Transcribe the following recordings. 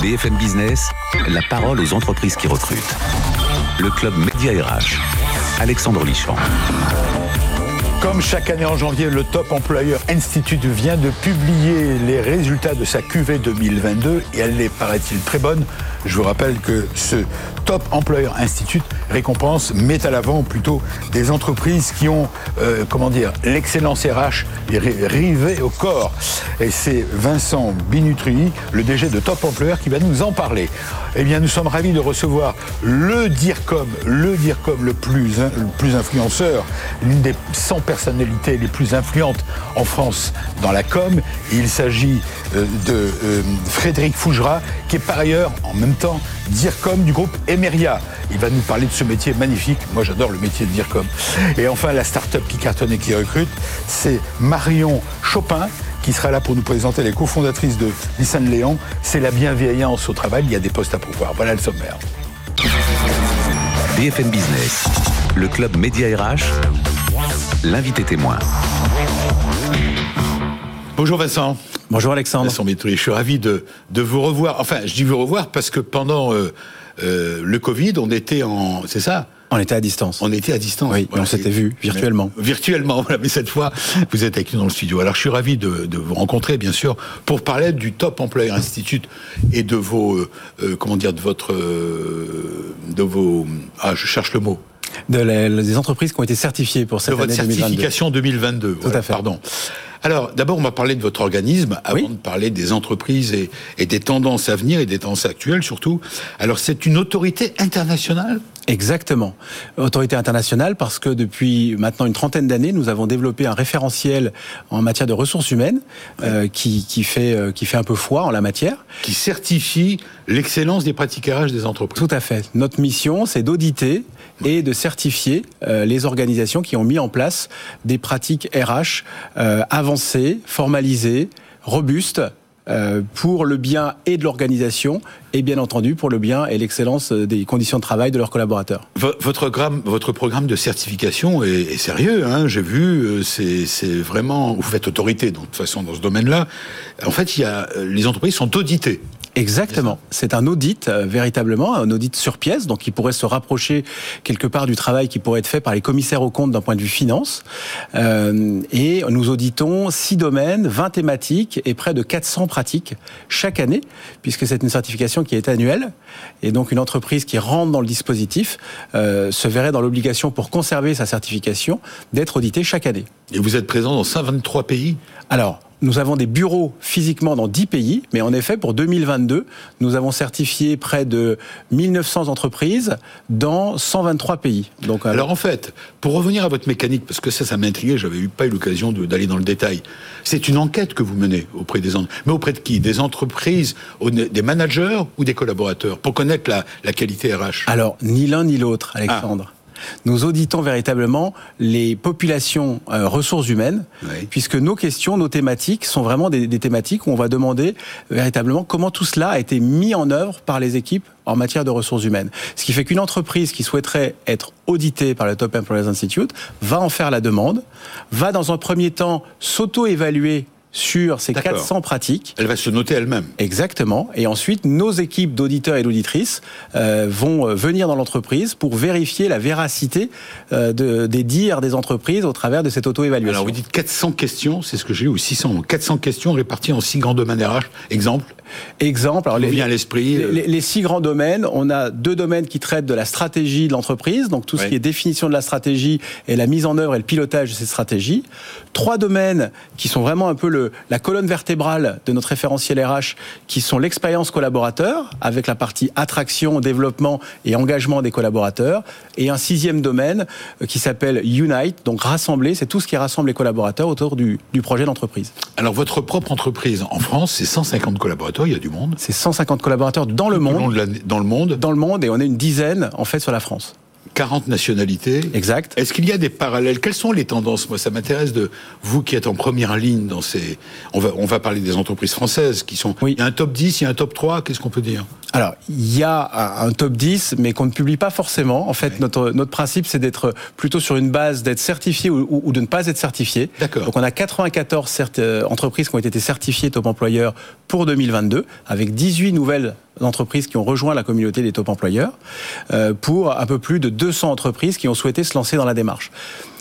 BFM Business, la parole aux entreprises qui recrutent. Le club Média RH. Alexandre Lichamp. Comme chaque année en janvier, le Top Employer Institute vient de publier les résultats de sa QV 2022 et elle est, paraît-il, très bonne. Je vous rappelle que ce Top Employer Institute récompense, met à l'avant plutôt des entreprises qui ont, euh, comment dire, l'excellence RH rivée au corps. Et c'est Vincent Binutri, le DG de Top Employer, qui va nous en parler. Eh bien, nous sommes ravis de recevoir le DIRCOM, le DIRCOM le plus, le plus influenceur, l'une des 100 personnalités les plus influentes en France dans la com. Il s'agit euh, de euh, Frédéric Fougera, qui est par ailleurs, en même DIRCOM du groupe Emeria. Il va nous parler de ce métier magnifique. Moi, j'adore le métier de DIRCOM. Et enfin, la start-up qui cartonne et qui recrute, c'est Marion Chopin, qui sera là pour nous présenter les cofondatrices de Nissan Léon. C'est la bienveillance au travail, il y a des postes à pouvoir. Voilà le sommaire. BFM Business, le club Média RH, l'invité témoin. Bonjour Vincent. Bonjour Alexandre. Vincent je suis ravi de, de, vous revoir. Enfin, je dis vous revoir parce que pendant euh, euh, le Covid, on était en... C'est ça? On était à distance. On était à distance. Oui, on s'était vu virtuellement. virtuellement, voilà. Mais cette fois, vous êtes avec nous dans le studio. Alors, je suis ravi de, de vous rencontrer, bien sûr, pour parler du Top Employer Institute et de vos, euh, comment dire, de votre, de vos, ah, je cherche le mot. De les, des entreprises qui ont été certifiées pour cette de année votre certification 2022. 2022 Tout à fait. Pardon. Alors, d'abord, on va parler de votre organisme avant de parler des entreprises et, et, des tendances à venir et des tendances actuelles surtout. Alors, c'est une autorité internationale? Exactement. Autorité internationale parce que depuis maintenant une trentaine d'années, nous avons développé un référentiel en matière de ressources humaines euh, qui, qui, fait, euh, qui fait un peu foi en la matière. Qui certifie l'excellence des pratiques RH des entreprises. Tout à fait. Notre mission, c'est d'auditer et de certifier euh, les organisations qui ont mis en place des pratiques RH euh, avancées, formalisées, robustes, euh, pour le bien et de l'organisation et bien entendu pour le bien et l'excellence des conditions de travail de leurs collaborateurs. Votre, votre programme de certification est, sérieux, hein j'ai vu, c'est vraiment, vous faites autorité de toute façon dans ce domaine-là. En fait, il y a, les entreprises sont auditées. Exactement. C'est un audit euh, véritablement, un audit sur pièce, donc qui pourrait se rapprocher quelque part du travail qui pourrait être fait par les commissaires aux comptes d'un point de vue finance. Euh, et nous auditons six domaines, 20 thématiques et près de 400 pratiques chaque année, puisque c'est une certification qui est annuelle. Et donc une entreprise qui rentre dans le dispositif euh, se verrait dans l'obligation pour conserver sa certification d'être auditée chaque année. Et vous êtes présent dans 123 pays? Alors, nous avons des bureaux physiquement dans 10 pays, mais en effet, pour 2022, nous avons certifié près de 1900 entreprises dans 123 pays. Donc, alors... alors en fait, pour revenir à votre mécanique, parce que ça, ça m'intriguait, j'avais eu pas eu l'occasion d'aller dans le détail. C'est une enquête que vous menez auprès des entreprises. Mais auprès de qui? Des entreprises, des managers ou des collaborateurs Pour connaître la, la qualité RH Alors, ni l'un ni l'autre, Alexandre. Ah. Nous auditons véritablement les populations euh, ressources humaines, puisque nos questions, nos thématiques sont vraiment des, des, thématiques où on va demander véritablement comment tout cela a été mis en œuvre par les équipes en matière de ressources humaines. Ce qui fait qu'une entreprise qui souhaiterait être auditée par le Top Employers Institute va en faire la demande, va dans un premier temps s'auto-évaluer sur ces 400 pratiques. Elle va se noter elle-même. Exactement. Et ensuite, nos équipes d'auditeurs et d'auditrices euh, vont euh, venir dans l'entreprise pour vérifier la véracité euh, de, des dires des entreprises au travers de cette auto-évaluation. Alors vous dites 400 questions, c'est ce que j'ai eu, ou 600, 400 questions réparties en six grands domaines RH. Exemple Exemple, alors les, vient à l'esprit. Les, les, les, six grands domaines, on a deux domaines qui traitent de la stratégie de l'entreprise, donc tout ce qui est définition de la stratégie et la mise en œuvre et le pilotage de cette stratégie. Trois domaines qui sont vraiment un peu le, la colonne vertébrale de notre référentiel RH, qui sont l'expérience collaborateur, avec la partie attraction, développement et engagement des collaborateurs, et un sixième domaine euh, qui s'appelle Unite, donc rassembler, c'est tout ce qui rassemble les collaborateurs autour du, du projet d'entreprise. Alors votre propre entreprise en France, c'est 150 collaborateurs, il y a du monde. C'est 150 collaborateurs dans le monde. Dans le monde. Dans le monde, et on est une dizaine en fait sur la France. 40 nationalités. Exact. Est-ce qu'il y a des parallèles? Quelles sont les tendances? Moi, ça m'intéresse de vous qui êtes en première ligne dans ces. On va, on va parler des entreprises françaises qui sont. Oui. Il y a un top 10, il y a un top 3, qu'est-ce qu'on peut dire? Alors, il y a un top 10, mais qu'on ne publie pas forcément. En fait, notre, notre principe, c'est d'être plutôt sur une base d'être certifié ou, de ne pas être certifié. D'accord. Donc, on a 94 euh, entreprises qui ont été certifiées top employeur pour 2022, avec 18 nouvelles entreprises qui ont rejoint la communauté des top employeurs, euh, pour un peu plus de 200 entreprises qui ont souhaité se lancer dans la démarche.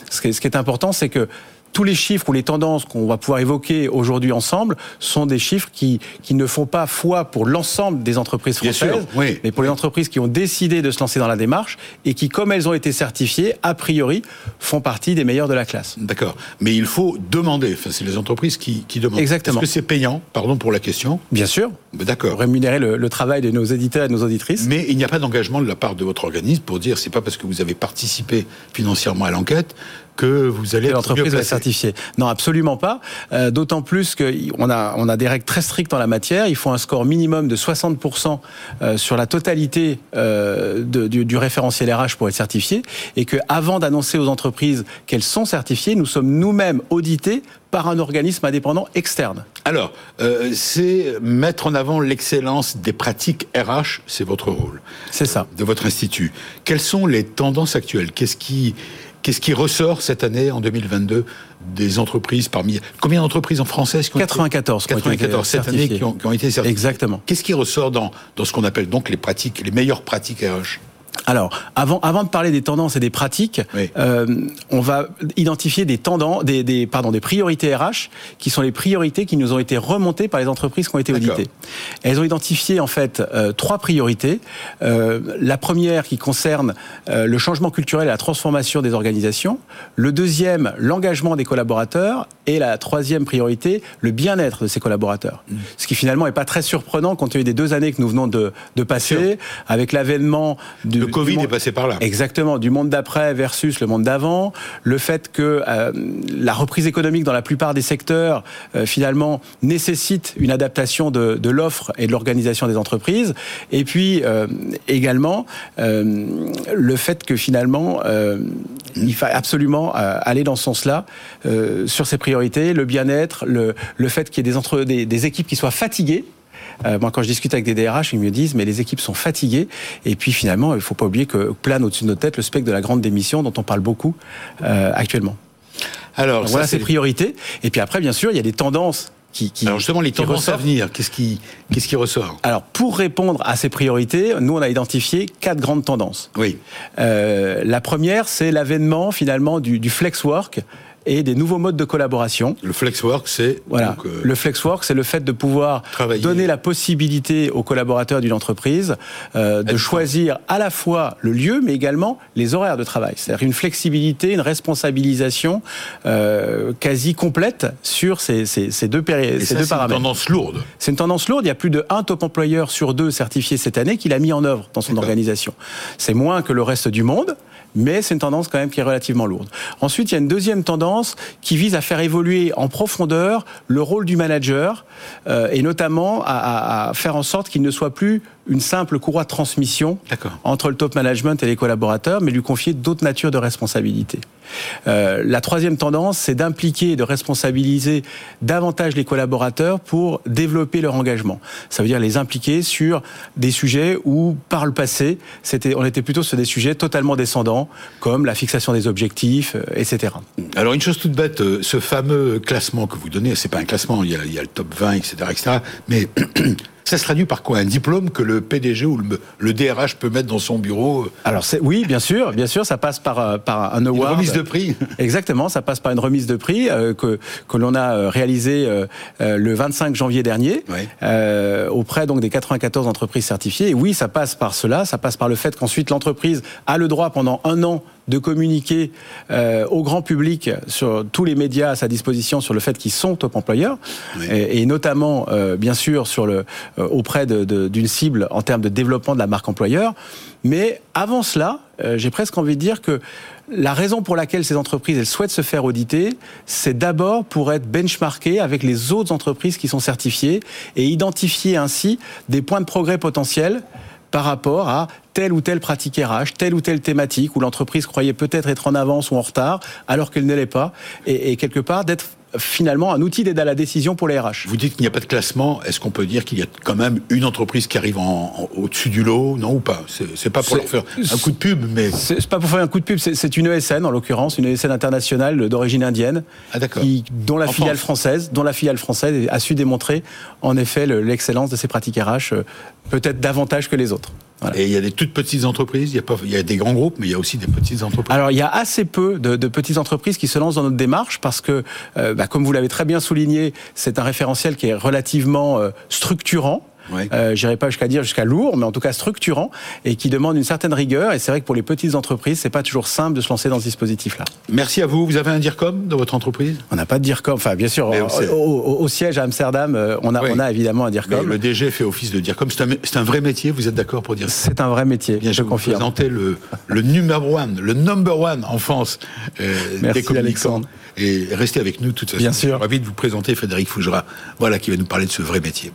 Ce qui est important, c'est que tous les chiffres ou les tendances qu'on va pouvoir évoquer aujourd'hui ensemble sont des chiffres qui, qui ne font pas foi pour l'ensemble des entreprises françaises, mais pour les entreprises qui ont décidé de se lancer dans la démarche et qui, comme elles ont été certifiées, a priori, font partie des meilleures de la classe. D'accord. Mais il faut demander. Enfin, c'est les entreprises qui, qui demandent. Exactement. Est-ce que c'est payant Pardon pour la question? Bien sûr. D'accord. Rémunérer le, le, travail de nos éditeurs et de nos auditrices. Mais il n'y a pas d'engagement de la part de votre organisme pour dire c'est pas parce que vous avez participé financièrement à l'enquête que vous allez l'entreprise va certifier. Non, absolument pas. Euh, D'autant plus qu'on a on a des règles très strictes en la matière. Il faut un score minimum de 60% euh, sur la totalité euh, de, du, du, référentiel RH pour être certifié, et que avant d'annoncer aux entreprises qu'elles sont certifiées, nous sommes nous-mêmes audités par un organisme indépendant externe. Alors, euh, c'est mettre en avant l'excellence des pratiques RH, c'est votre rôle. C'est ça. De votre institut. Quelles sont les tendances actuelles? Qu'est-ce qui Qu'est-ce qui ressort cette année, en 2022, des entreprises parmi... Combien d'entreprises en français 94. 94 cette année qui ont, qui ont, été certifiées. Exactement. Qu'est-ce qui ressort dans, dans ce qu'on appelle donc les pratiques, les meilleures pratiques RH alors, avant, avant de parler des tendances et des pratiques, oui. euh, on va identifier des tendances, des, des, pardon, des priorités RH, qui sont les priorités qui nous ont été remontées par les entreprises qui ont été auditées. Elles ont identifié en fait euh, trois priorités. Euh, la première qui concerne euh, le changement culturel et la transformation des organisations. Le deuxième, l'engagement des collaborateurs. Et la troisième priorité, le bien-être de ces collaborateurs. Mmh. Ce qui finalement n'est pas très surprenant compte tenu des deux années que nous venons de, de passer, avec l'avènement du le Covid est passé par là. Exactement, du monde d'après versus le monde d'avant, le fait que euh, la reprise économique dans la plupart des secteurs euh, finalement nécessite une adaptation de, de l'offre et de l'organisation des entreprises, et puis euh, également le fait que finalement il faut absolument aller dans ce sens-là sur ces priorités, le bien-être, le, le fait qu'il y ait des, entre, des, des équipes qui soient fatiguées euh, moi, quand je discute avec des DRH, ils me disent mais les équipes sont fatiguées. Et puis finalement, il ne faut pas oublier que plane au-dessus de nos têtes le spectre de la grande démission dont on parle beaucoup euh, actuellement. Alors, Donc, ça, voilà ces priorités. Et puis après, bien sûr, il y a des tendances qui, qui, Alors justement, les tendances à venir, qu'est-ce qui, qu'est-ce qui ressort? Alors pour répondre à ces priorités, nous on a identifié quatre grandes tendances. Oui. Euh, la première, c'est l'avènement finalement du, du flex work et des nouveaux modes de collaboration. Le flexwork, c'est voilà. Donc, euh, le flexwork, c'est le fait de pouvoir travailler. donner la possibilité aux collaborateurs d'une entreprise euh, de choisir à la fois le lieu, mais également les horaires de travail. C'est-à-dire une flexibilité, une responsabilisation euh, quasi complète sur ces, ces, ces deux, péri- ces ça, deux paramètres. C'est une tendance lourde. C'est une tendance lourde. Il y a plus de un top employeur sur deux certifiés cette année qui l'a mis en œuvre dans son organisation. C'est moins que le reste du monde mais c'est une tendance quand même qui est relativement lourde. Ensuite, il y a une deuxième tendance qui vise à faire évoluer en profondeur le rôle du manager euh, et notamment à, à, faire en sorte qu'il ne soit plus une simple courroie de transmission entre le top management et les collaborateurs, mais lui confier d'autres natures de responsabilités. Euh, la troisième tendance, c'est d'impliquer et de responsabiliser davantage les collaborateurs pour développer leur engagement. Ça veut dire les impliquer sur des sujets où, par le passé, c'était, on était plutôt sur des sujets totalement descendants, comme la fixation des objectifs, euh, etc. Alors une chose toute bête, euh, ce fameux classement que vous donnez, c'est pas un classement, il y a, il y a le top 20, etc., etc. Mais ça se traduit par quoi? Un diplôme que le PDG ou le, le, DRH peut mettre dans son bureau Alors c'est, oui, bien sûr, bien sûr, ça passe par, par un award. Une remise de prix. Exactement, ça passe par une remise de prix euh, que, que l'on a réalisée euh, le 25 janvier dernier oui. euh, auprès donc des 94 entreprises certifiées. Et oui, ça passe par cela, ça passe par le fait qu'ensuite l'entreprise a le droit pendant un an de communiquer euh, au grand public sur tous les médias à sa disposition sur le fait qu'ils sont top employeurs oui. et, et, notamment euh, bien sûr sur le euh, auprès d'une de, de, cible en termes de développement de la marque employeur. Mais avant cela, euh, j'ai presque envie de dire que la raison pour laquelle ces entreprises elles souhaitent se faire auditer, c'est d'abord pour être benchmarkées avec les autres entreprises qui sont certifiées et identifier ainsi des points de progrès potentiels par rapport à telle ou telle pratique RH, telle ou telle thématique où l'entreprise croyait peut-être être en avance ou en retard alors qu'elle ne l'est pas, et, et quelque part d'être finalement un outil d'aide à la décision pour les RH. Vous dites qu'il n'y a pas de classement. Est-ce qu'on peut dire qu'il y a quand même une entreprise qui arrive en, au-dessus du lot, non ou pas? C'est pas pour leur faire un coup de pub, mais c'est pas pour faire un coup de pub. C'est une ESN en l'occurrence, une ESN internationale d'origine indienne, ah, qui, dont la filiale française, dont la filiale française a su démontrer en effet l'excellence de ces pratiques RH, euh, peut-être davantage que les autres. Et il y a des toutes petites entreprises, il y, a pas, il y a des grands groupes, mais il y a aussi des petites entreprises. Alors il y a assez peu de, de petites entreprises qui se lancent dans notre démarche parce que, euh, bah, comme vous l'avez très bien souligné, c'est un référentiel qui est relativement euh, structurant. Ouais. Euh, J'irai pas jusqu'à dire jusqu'à lourd, mais en tout cas structurant et qui demande une certaine rigueur. Et c'est vrai que pour les petites entreprises, c'est pas toujours simple de se lancer dans ce dispositif-là. Merci à vous. Vous avez un DIRCOM dans votre entreprise? On n'a pas de DIRCOM. Enfin, bien sûr, au, au, siège à Amsterdam, euh, on a, on a évidemment un DIRCOM. le DG fait office de DIRCOM. C'est un, un, vrai métier. Vous êtes d'accord pour dire C'est un vrai métier. Bien, je, je confirme. Vous présentez le, le numéro one, le number one en France euh, Merci des Alexandre. Et restez avec nous de toute façon. Bien sûr. Ravi de vous présenter Frédéric Fougera, voilà qui va nous parler de ce vrai métier.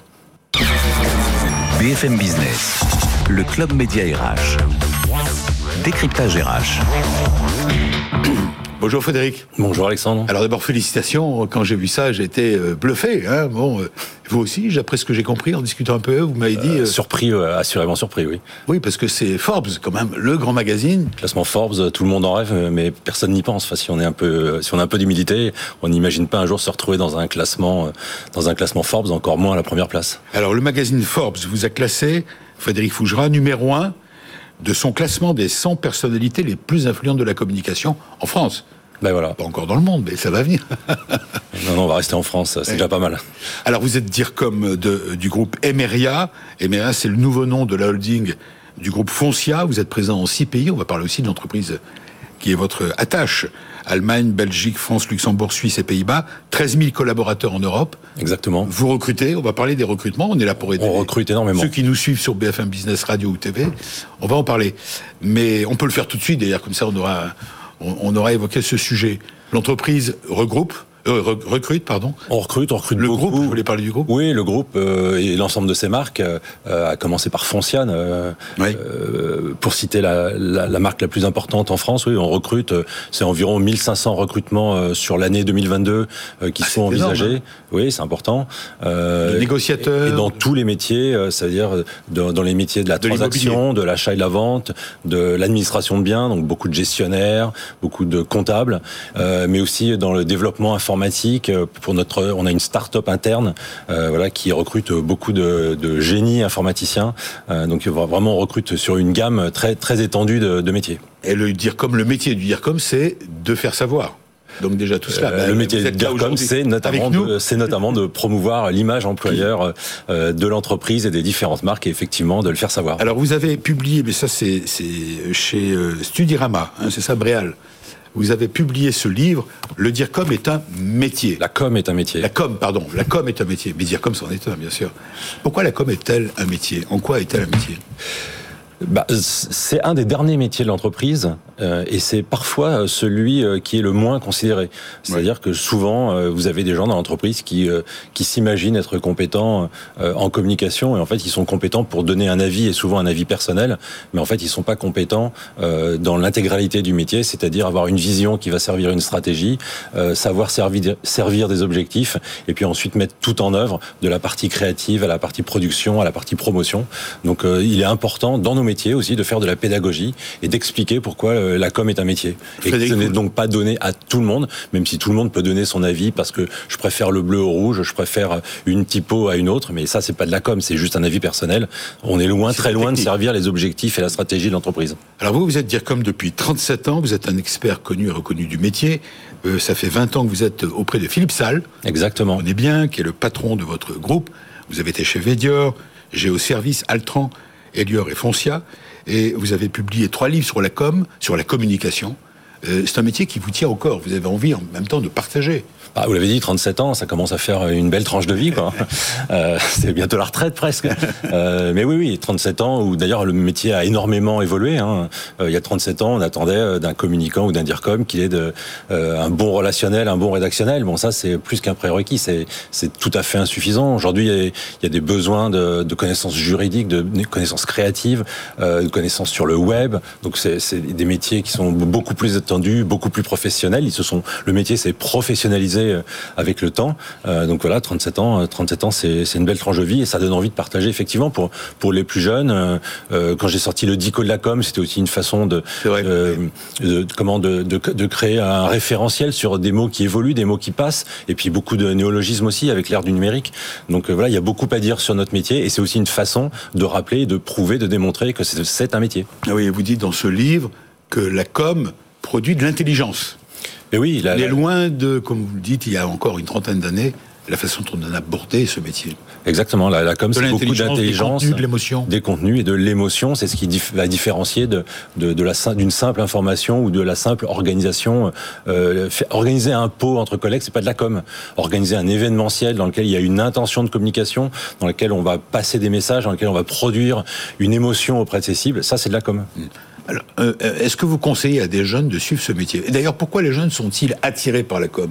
BFM Business, le club média RH. Décryptage RH. Bonjour Frédéric. Bonjour Alexandre. Alors d'abord félicitations. Quand j'ai vu ça, j'ai été euh, bluffé. Hein. Bon, euh, vous aussi, d'après ce que j'ai compris en discutant un peu, vous m'avez dit euh, surpris, assurément surpris, oui. Oui, parce que c'est Forbes quand même, le grand magazine. Classement Forbes, tout le monde en rêve, mais personne n'y pense. Enfin, si on est un peu, si on a un peu d'humilité, on n'imagine pas un jour se retrouver dans un classement, dans un classement Forbes, encore moins à la première place. Alors le magazine Forbes vous a classé, Frédéric Fougera, numéro un de son classement des 100 personnalités les plus influentes de la communication en France. Ben voilà. Pas encore dans le monde, mais ça va venir. non, non, on va rester en France, c'est déjà pas mal. Alors vous êtes dire comme de, du groupe Emeria. Emeria, c'est le nouveau nom de la holding du groupe Foncia. Vous êtes présent en six pays. On va parler aussi de l'entreprise qui est votre attache. Allemagne, Belgique, France, Luxembourg, Suisse et Pays-Bas. 13 000 collaborateurs en Europe. Exactement. Vous recrutez, on va parler des recrutements, on est là pour aider. On recrute énormément. Ceux qui nous suivent sur BFM Business Radio ou TV, on va en parler. Mais on peut le faire tout de suite, d'ailleurs, comme ça on aura, on aura évoqué ce sujet. L'entreprise regroupe euh, recrute, pardon. On recrute, on recrute le beaucoup. groupe. Vous voulez parler du groupe? Oui, le groupe euh, et l'ensemble de ses marques, euh, à commencer par Fonciane, euh, oui. Pour citer la, la, la, marque la plus importante en France. Oui, on recrute. C'est environ 1500 recrutements sur l'année 2022 qui ah, sont envisagés. Énorme, hein oui, c'est important. Euh, négociateurs. Et, et, dans tous les métiers, c'est-à-dire dans, dans, les métiers de la de transaction, de l'achat et de la vente, de l'administration de biens, donc beaucoup de gestionnaires, beaucoup de comptables, mais aussi dans le développement informatique pour notre, on a une start-up interne, euh, voilà, qui recrute beaucoup de, de génies informaticiens. Euh, donc vraiment, on recrute sur une gamme très très étendue de, de métiers. Et le dire comme le métier du dire comme, c'est de faire savoir. Donc déjà tout cela. Euh, bah, le métier de DIRCOM, c'est notamment, de, c'est notamment de promouvoir l'image employeur euh, de l'entreprise et des différentes marques et effectivement de le faire savoir. Alors vous avez publié, mais ça c'est, chez euh, Studirama, hein, c'est ça Bréal vous avez publié ce livre, Le DIRCOM est un métier. La com est un métier. La com, pardon, la com est un métier. Mais DIRCOM c'en est un, bien sûr. Pourquoi la com est-elle un métier? En quoi est-elle un métier? Bah, c'est un des derniers métiers de l'entreprise euh, et c'est parfois celui euh, qui est le moins considéré. C'est-à-dire ouais. que souvent euh, vous avez des gens dans l'entreprise qui euh, qui s'imaginent être compétents euh, en communication et en fait ils sont compétents pour donner un avis et souvent un avis personnel, mais en fait ils sont pas compétents euh, dans l'intégralité du métier, c'est-à-dire avoir une vision qui va servir une stratégie, savoir servir servir des objectifs et puis ensuite mettre tout en œuvre de la partie créative à la partie production à la partie promotion. Donc il est important dans nos métier aussi de faire de la pédagogie et d'expliquer pourquoi euh, la com est un métier. Et que ce n'est donc pas donné à tout le monde, même si tout le monde peut donner son avis parce que je préfère le bleu au rouge, je préfère une typo à une autre, mais ça c'est pas de la com, c'est juste un avis personnel. On est loin, très loin de servir les objectifs et la stratégie de l'entreprise. Alors vous, vous êtes dire comme depuis 37 ans, vous êtes un expert connu et reconnu du métier. Euh, ça fait 20 ans que vous êtes auprès de Philippe Salle. Exactement. On est bien, qui est le patron de votre groupe. Vous avez été chez Védior, Géoservice, Altran. Elior et Foncia, et vous avez publié trois livres sur la com, sur la communication. Euh, c'est un métier qui vous tient au corps. Vous avez envie en même temps de partager. Ah, vous l'avez dit, 37 ans, ça commence à faire une belle tranche de vie, quoi. euh, c'est bientôt la retraite presque. Euh, mais oui, oui, 37 ans où d'ailleurs le métier a énormément évolué. Hein. Euh, il y a 37 ans, on attendait d'un communicant ou d'un dircom qu'il ait de, euh, un bon relationnel, un bon rédactionnel. Bon, ça c'est plus qu'un prérequis, c'est c'est tout à fait insuffisant. Aujourd'hui, il, il y a des besoins de, de connaissances juridiques, de connaissances créatives, euh, de connaissances sur le web. Donc c'est des métiers qui sont beaucoup plus étendus, beaucoup plus professionnels. Ils se sont, le métier s'est professionnalisé s'organiser avec le temps. donc voilà, 37 ans, 37 ans, c'est une belle tranche de vie et ça donne envie de partager effectivement pour pour les plus jeunes. quand j'ai sorti le Dico de la com, c'était aussi une façon de, de comment de, de, de créer un référentiel sur des mots qui évoluent, des mots qui passent, et puis beaucoup de néologismes aussi avec l'ère du numérique. Donc voilà, il y a beaucoup à dire sur notre métier et c'est aussi une façon de rappeler, de prouver, de démontrer que c'est un métier. Ah oui, vous dites dans ce livre que la com produit de l'intelligence. Et oui, il est loin de, comme vous le dites, il y a encore une trentaine d'années, la façon dont on a abordé ce métier. Exactement, la, la com, c'est beaucoup d'intelligence, des contenus, de l'émotion. Des contenus et de l'émotion, c'est ce qui va différencier de, de, de la d'une simple information ou de la simple organisation. Euh, organiser un pot entre collègues, c'est pas de la com. Organiser un événementiel dans lequel il y a une intention de communication, dans lequel on va passer des messages, dans lequel on va produire une émotion auprès de ses cibles, ça c'est de la com. Mm. Alors, euh, est-ce que vous conseillez à des jeunes de suivre ce métier? D'ailleurs, pourquoi les jeunes sont-ils attirés par la com?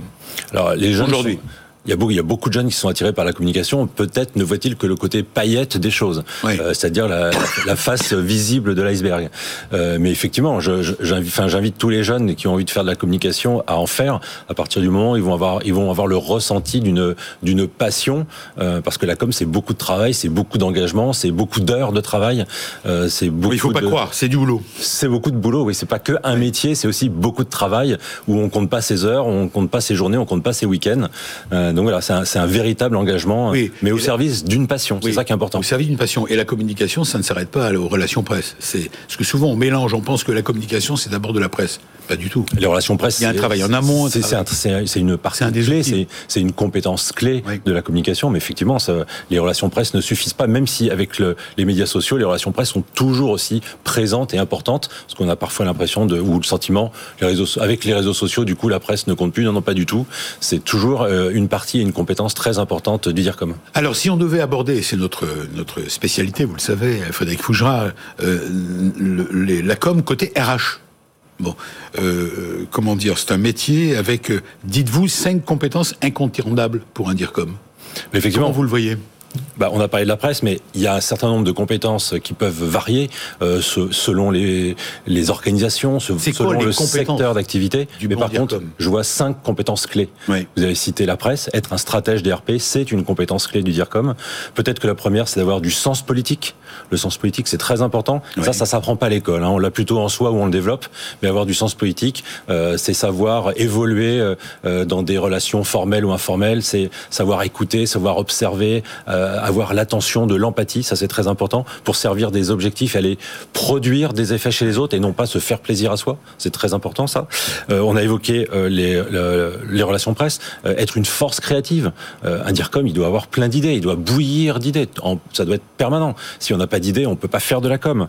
Alors, les jeunes aujourd'hui. Il y, a beaucoup, il y a beaucoup de jeunes qui sont attirés par la communication. Peut-être ne voit-il que le côté paillette des choses, euh, c'est-à-dire la, la, face visible de l'iceberg. Euh, mais effectivement, j'invite tous les jeunes qui ont envie de faire de la communication à en faire. À partir du moment où ils vont avoir, ils vont avoir le ressenti d'une d'une passion, euh, parce que la com c'est beaucoup de travail, c'est beaucoup d'engagement, c'est beaucoup d'heures de travail. Euh, c'est beaucoup. il faut pas croire, c'est du boulot. C'est beaucoup de boulot. Oui, c'est pas que un métier, c'est aussi beaucoup de travail où on compte pas ses heures, on compte pas ses journées, on compte pas ses week-ends. Euh, donc voilà, c'est un, véritable engagement, mais au service d'une passion. C'est ça qui est important. Au service d'une passion. Et la communication, ça ne s'arrête pas aux relations presse. C'est parce que souvent on mélange, on pense que la communication c'est d'abord de la presse. Pas du tout. Les relations presse. Il y a un travail en amont. C'est une partie un clé, c'est une compétence clé de la communication. Mais effectivement, les relations presse ne suffisent pas, même si avec les médias sociaux, les relations presse sont toujours aussi présentes et importantes, parce qu'on a parfois l'impression de ou le sentiment, les réseaux, avec les réseaux sociaux, du coup, la presse ne compte plus. Non, non, pas du tout. C'est toujours euh, une partie et une compétence très importante du dire comme. Alors, si on devait aborder, c'est notre notre spécialité, vous le savez, Frédéric Fougera, euh, la com côté RH. Bon, euh, comment dire, c'est un métier avec, euh, dites-vous, cinq compétences incontournables pour un DIRCOM. Effectivement, Comment vous le voyez? Bah, on a parlé de la presse, mais il y a un certain nombre de compétences qui peuvent varier euh, selon les, les organisations, selon le secteur d'activité. Mais par contre, je vois cinq compétences clés. Vous avez cité la presse, être un stratège DRP, c'est une compétence clé du DIRCOM. Peut-être que la première, c'est d'avoir du sens politique. Le sens politique, c'est très important. Ça, ça s'apprend pas à l'école. Hein. On l'a plutôt en soi ou on le développe. Mais avoir du sens politique, euh, c'est savoir évoluer euh, euh dans des relations formelles ou informelles. C'est savoir écouter, savoir observer. Euh, euh, avoir l'attention de l'empathie, ça c'est très important, pour servir des objectifs, aller produire des effets chez les autres et non pas se faire plaisir à soi. C'est très important ça. Euh, on a évoqué euh, les, relations presse, être une force créative. un DIRCOM, il doit avoir plein d'idées, il doit bouillir d'idées. Ça doit être permanent. Si on n'a pas d'idées, on peut pas faire de la com.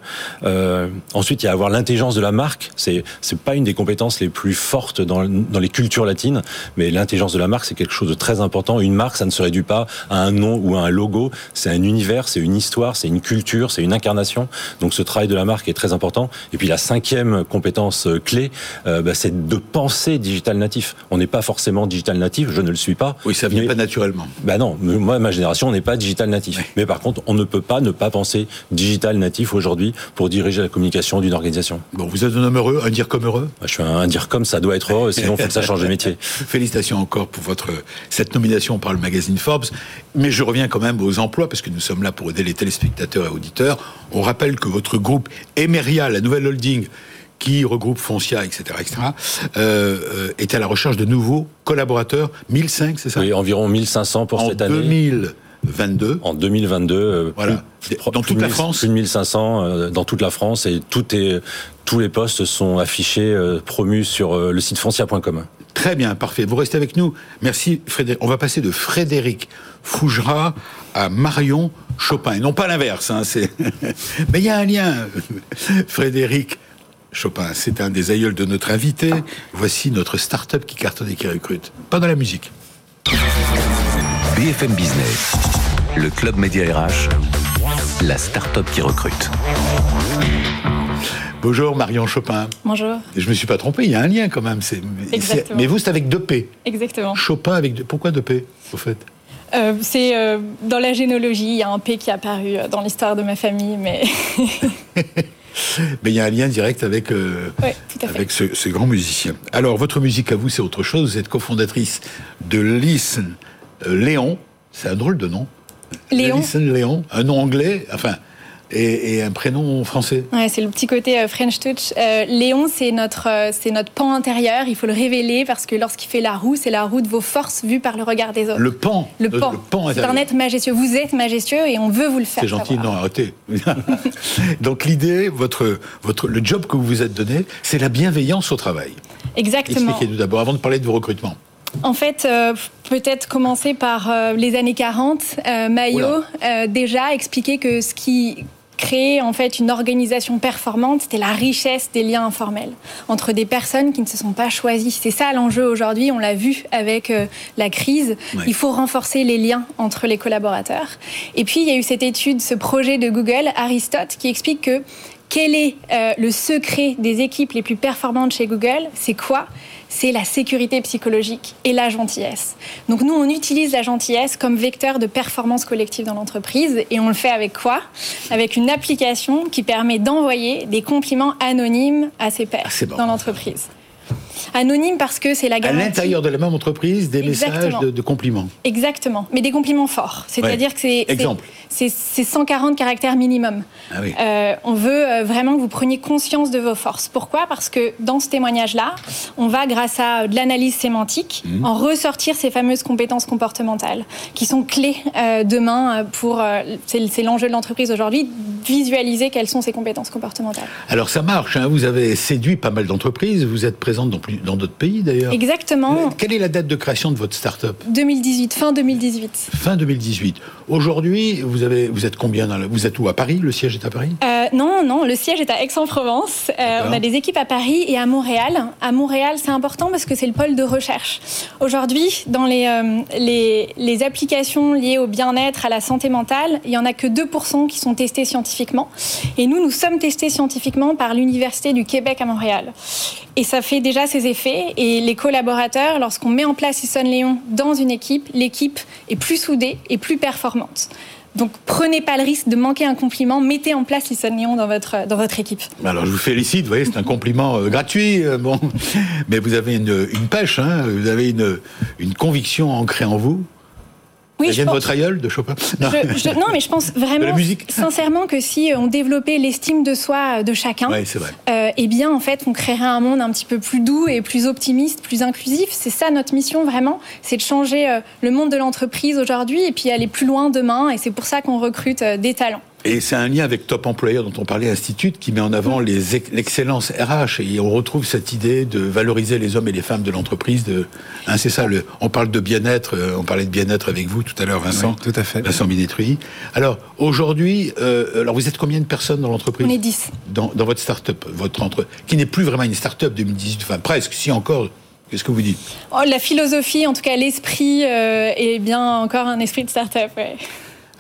ensuite, il y a avoir l'intelligence de la marque. C'est pas une des compétences les plus fortes dans, dans les cultures latines, mais l'intelligence de la marque, c'est quelque chose de très important. Une marque, ça ne se réduit pas à un nom ou à un logo logo, c'est un univers, c'est une histoire, c'est une culture, c'est une incarnation. Donc ce travail de la marque est très important. Et puis la cinquième compétence euh, clé, euh, bah, c'est de penser digital natif. On n'est pas forcément digital natif, je ne le suis pas. Oui, ça vient pas naturellement. Bah non, moi ma génération n'est pas digital natif. Mais par contre, on ne peut pas ne pas penser digital natif aujourd'hui pour diriger la communication d'une organisation. Bon, vous êtes un homme heureux, un dire comme heureux? Bah, Je suis un, dire comme ça doit être heureux, sinon il faut que ça change de métier. Félicitations encore pour votre cette nomination par le magazine Forbes. Mais je reviens quand même aux emplois, parce que nous sommes là pour aider les téléspectateurs et auditeurs. On rappelle que votre groupe Emeria, la nouvelle holding, qui regroupe Foncia, etc., etc., euh, euh, est à la recherche de nouveaux collaborateurs. 1005, c'est ça? Oui, environ 1500 pour cette année. 2022. En 2022, euh, voilà. dans toute la France? Plus de 1500 dans toute la France et tout est, tous les postes sont affichés, promus sur le site foncia.com. Très bien, parfait. Vous restez avec nous. Merci Frédéric. On va passer de Frédéric Fougera à Marion Chopin. Et non pas l'inverse. Hein, Mais il y a un lien. Frédéric Chopin, c'est un des aïeuls de notre invité. Voici notre start-up qui cartonne et qui recrute. Pas dans la musique. BFM Business, le club média RH, la start-up qui recrute. Bonjour Marion Chopin. Bonjour. Je me suis pas trompé, il y a un lien quand même. Mais vous, c'est avec deux P. Exactement. Chopin avec deux... Pourquoi deux P, au fait? Euh, c'est euh, dans la généalogie, il y a un P qui est apparu euh, dans l'histoire de ma famille, mais. Mais il y a un lien direct avec, euh, avec ce, ce, grand musicien. Alors, votre musique à vous, c'est autre chose. Vous êtes cofondatrice de Listen Léon. C'est un drôle de nom. Léon. Listen Léon. Un nom anglais. Enfin, et, un prénom français. Ouais, c'est le petit côté euh, French touch. Euh, Léon, c'est notre, euh, c'est notre pan intérieur. Il faut le révéler parce que lorsqu'il fait la roue, c'est la roue de vos forces vues par le regard des autres. Le pan. Le pan. Le c'est un être majestueux. Vous êtes majestueux et on veut vous le faire. C'est gentil, non, arrêtez. Donc l'idée, votre, votre, le job que vous vous êtes donné, c'est la bienveillance au travail. Exactement. Expliquez-nous d'abord, avant de parler de vos recrutements. En fait, peut-être commencer par les années 40. Maillot, déjà, expliquer que ce qui créer en fait une organisation performante, c'était la richesse des liens informels entre des personnes qui ne se sont pas choisies. C'est ça l'enjeu aujourd'hui, on l'a vu avec euh, la crise. Il faut renforcer les liens entre les collaborateurs. Et puis il y a eu cette étude, ce projet de Google, Aristote, qui explique que quel est euh, le secret des équipes les plus performantes chez Google C'est quoi? C'est la sécurité psychologique et la gentillesse. Donc nous, on utilise la gentillesse comme vecteur de performance collective dans l'entreprise et on le fait avec quoi? Avec une application qui permet d'envoyer des compliments anonymes à ses pairs ah, dans l'entreprise. Anonyme parce que c'est la garantie. À l'intérieur de la même entreprise, des messages de, compliments. Exactement, mais des compliments forts. C'est-à-dire que c'est. Exemple. C'est 140 caractères minimum. Ah oui. euh, on veut euh, vraiment que vous preniez conscience de vos forces. Pourquoi? Parce que dans ce témoignage-là, on va, grâce à de l'analyse sémantique, mmh. en ressortir ces fameuses compétences comportementales qui sont clés euh, demain euh, pour. Euh, c'est l'enjeu de l'entreprise aujourd'hui, visualiser quelles sont ces compétences comportementales. Alors ça marche, hein, vous avez séduit pas mal d'entreprises, vous êtes présente dans plus dans d'autres pays d'ailleurs. Exactement. Quelle est la date de création de votre start-up? 2018, fin 2018. Fin 2018. Aujourd'hui, vous avez, vous êtes combien dans Vous êtes où à Paris? Le siège est à Paris? Euh, Non, non, le siège est à Aix-en-Provence. Euh, on a des équipes à Paris et à Montréal. À Montréal, c'est important parce que c'est le pôle de recherche. Aujourd'hui, dans les, euh, les, les, applications liées au bien-être, à la santé mentale, il y en a que 2% qui sont testées scientifiquement. Et nous, nous sommes testés scientifiquement par l'université du Québec à Montréal. Et ça fait déjà effets. Et les collaborateurs, lorsqu'on met en place Ison Léon dans une équipe, l'équipe est plus soudée et plus performante. Donc prenez pas le risque de manquer un compliment, mettez en place Ison Léon dans votre, dans votre équipe. Alors je vous félicite, vous voyez, c'est un compliment euh, gratuit, euh, bon. mais vous avez une, une pêche, hein, vous avez une, une conviction ancrée en vous. Oui, vient de votre aïeul, de Chopin non. non. mais je pense vraiment, sincèrement, que si on développait l'estime de soi de chacun, euh, eh bien, en fait, on créerait un monde un petit peu plus doux et plus optimiste, plus inclusif. C'est ça notre mission, vraiment, c'est de changer euh, le monde de l'entreprise aujourd'hui et puis aller plus loin demain. Et c'est pour ça qu'on recrute euh, des talents. Et c'est un lien avec Top Employer dont on parlait, Institute, qui met en avant l'excellence RH. Et on retrouve cette idée de valoriser les hommes et les femmes de l'entreprise. De, hein, c'est ça, le, on parle de bien-être, euh, on parlait de bien-être avec vous tout à l'heure, Vincent. tout à fait. Vincent Binetruy. Alors, aujourd'hui, euh, alors vous êtes combien de personnes dans l'entreprise? On est 10. Dans, dans votre start-up, votre entre, qui n'est plus vraiment une start-up 2018, enfin presque, si encore, Qu'est-ce que vous dites? Oh, La philosophie, en tout cas l'esprit, euh, est bien encore un esprit de start-up. Ouais.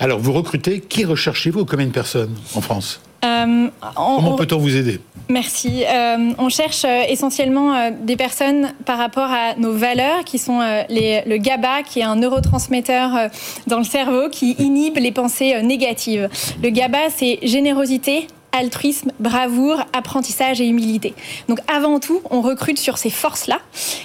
Alors, vous recrutez, qui recherchez-vous Combien de personnes en France? Euh, Comment peut-on vous aider? Merci. Euh, on cherche euh, essentiellement des personnes par rapport à nos valeurs, qui sont le GABA, qui est un neurotransmetteur dans le cerveau qui inhibe les pensées négatives. Le GABA, c'est générosité, altruisme, bravoure, apprentissage et humilité. Donc avant tout, on recrute sur ces forces-là.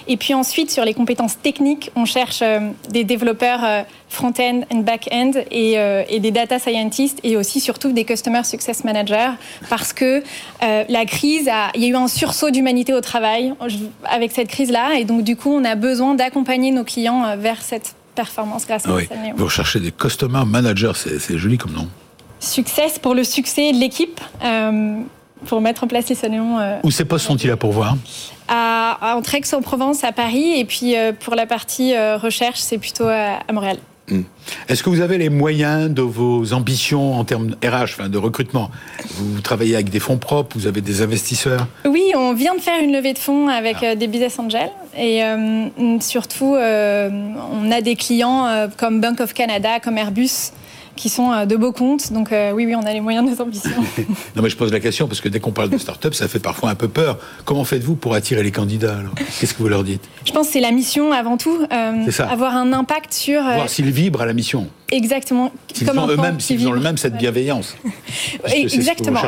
Et puis ensuite, sur les compétences techniques, on cherche euh, des développeurs euh, front-end et back-end euh, et, des data scientists et aussi surtout des customer success managers parce que la crise, a, il y a eu un sursaut d'humanité au travail avec cette crise-là et donc du coup, on a besoin d'accompagner nos clients vers cette performance grâce à oui. Vous recherchez des customer managers, c'est joli comme nom. Succès pour le succès de l'équipe. Euh, pour mettre en place les salons. Euh, Où ces postes sont-ils à pourvoir à, Entre Aix-en-Provence, à Paris, et puis euh, pour la partie recherche, c'est plutôt à, Montréal. Hmm. Est-ce que vous avez les moyens de vos ambitions en termes RH, enfin de recrutement? Vous travaillez avec des fonds propres, vous avez des investisseurs? Oui, on vient de faire une levée de fonds avec ah. des business angels et surtout on a des clients comme Bank of Canada, comme Airbus qui sont euh, de beaux comptes. Donc euh, oui, oui, on a les moyens de nos ambitions. non, mais je pose la question parce que dès qu'on parle de start-up, ça fait parfois un peu peur. Comment faites-vous pour attirer les candidats Qu'est-ce que vous leur dites Je pense que c'est la mission avant tout. Euh, avoir un impact sur... Voir s'ils vibrent à la mission. Exactement S'ils comme ont eux-mêmes, s'ils ont vivent. eux-mêmes cette bienveillance. Ce que Exactement.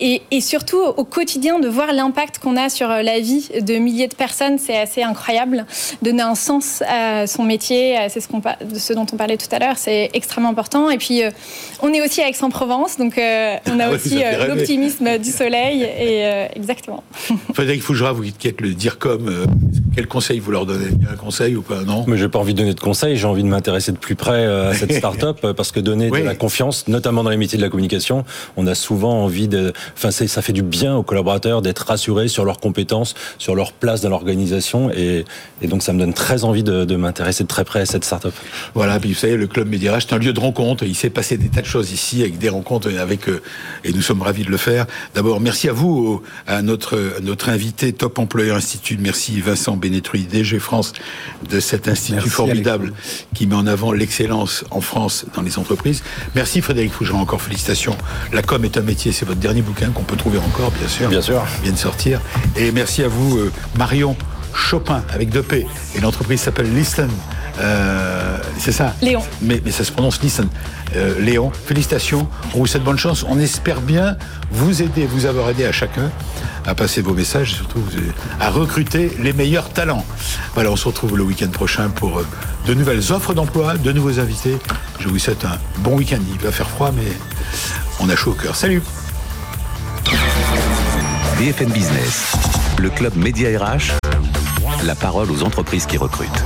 Et, et surtout au quotidien de voir l'impact qu'on a sur la vie de milliers de personnes, c'est assez incroyable. Donner un sens à son métier, c'est ce, dont on parlait tout à l'heure, c'est extrêmement important. Et puis euh, on est aussi à Aix-en-Provence, donc euh, on a Ah aussi euh, l'optimisme du soleil. Et euh, exactement. Frédéric Fougera, vous qui êtes le dire comme, euh, quel conseil vous leur donnez? Il y a un conseil ou pas? Non? Mais j'ai pas envie de donner de conseils, j'ai envie de m'intéresser de plus près euh, à cette start-up euh, parce que donner Oui. de la confiance, notamment dans les métiers de la communication, on a souvent envie de, enfin ça fait du bien aux collaborateurs d'être rassurés sur leurs compétences, sur leur place dans l'organisation et, et donc ça me donne très envie de, de m'intéresser de très près à cette start-up. Voilà, puis vous savez, le club Médirage, c'est un lieu de rencontre. Il s'est passé des tas de choses ici, avec des rencontres, avec, euh, et nous sommes ravis de le faire. D'abord, merci à vous, au- à notre, à notre invité Top Employeur Institute. Merci Vincent Bénétruy, DG France de cet institut Merci, formidable qui met en avant l'excellence en France dans les entreprises. Merci Frédéric Fougera, encore félicitations. La com est un métier, c'est votre dernier bouquin qu'on peut trouver encore, bien sûr. Bien sûr. vient de sortir. Et merci à vous, euh, Marion Chopin, avec deux P. Et l'entreprise s'appelle Listen. Euh, c'est ça Léon. Mais, mais ça se prononce Listen. Euh, Léon, félicitations. On vous souhaite bonne chance. On espère bien vous aider, vous avoir aidé à chacun à passer vos messages, surtout à recruter les meilleurs talents. Voilà, on se retrouve le week-end prochain pour euh, de nouvelles offres d'emploi, de nouveaux invités. Je vous souhaite un bon week-end. Il va faire froid, mais on a chaud au cœur. Salut BFM Business, le club Média RH, la parole aux entreprises qui recrutent.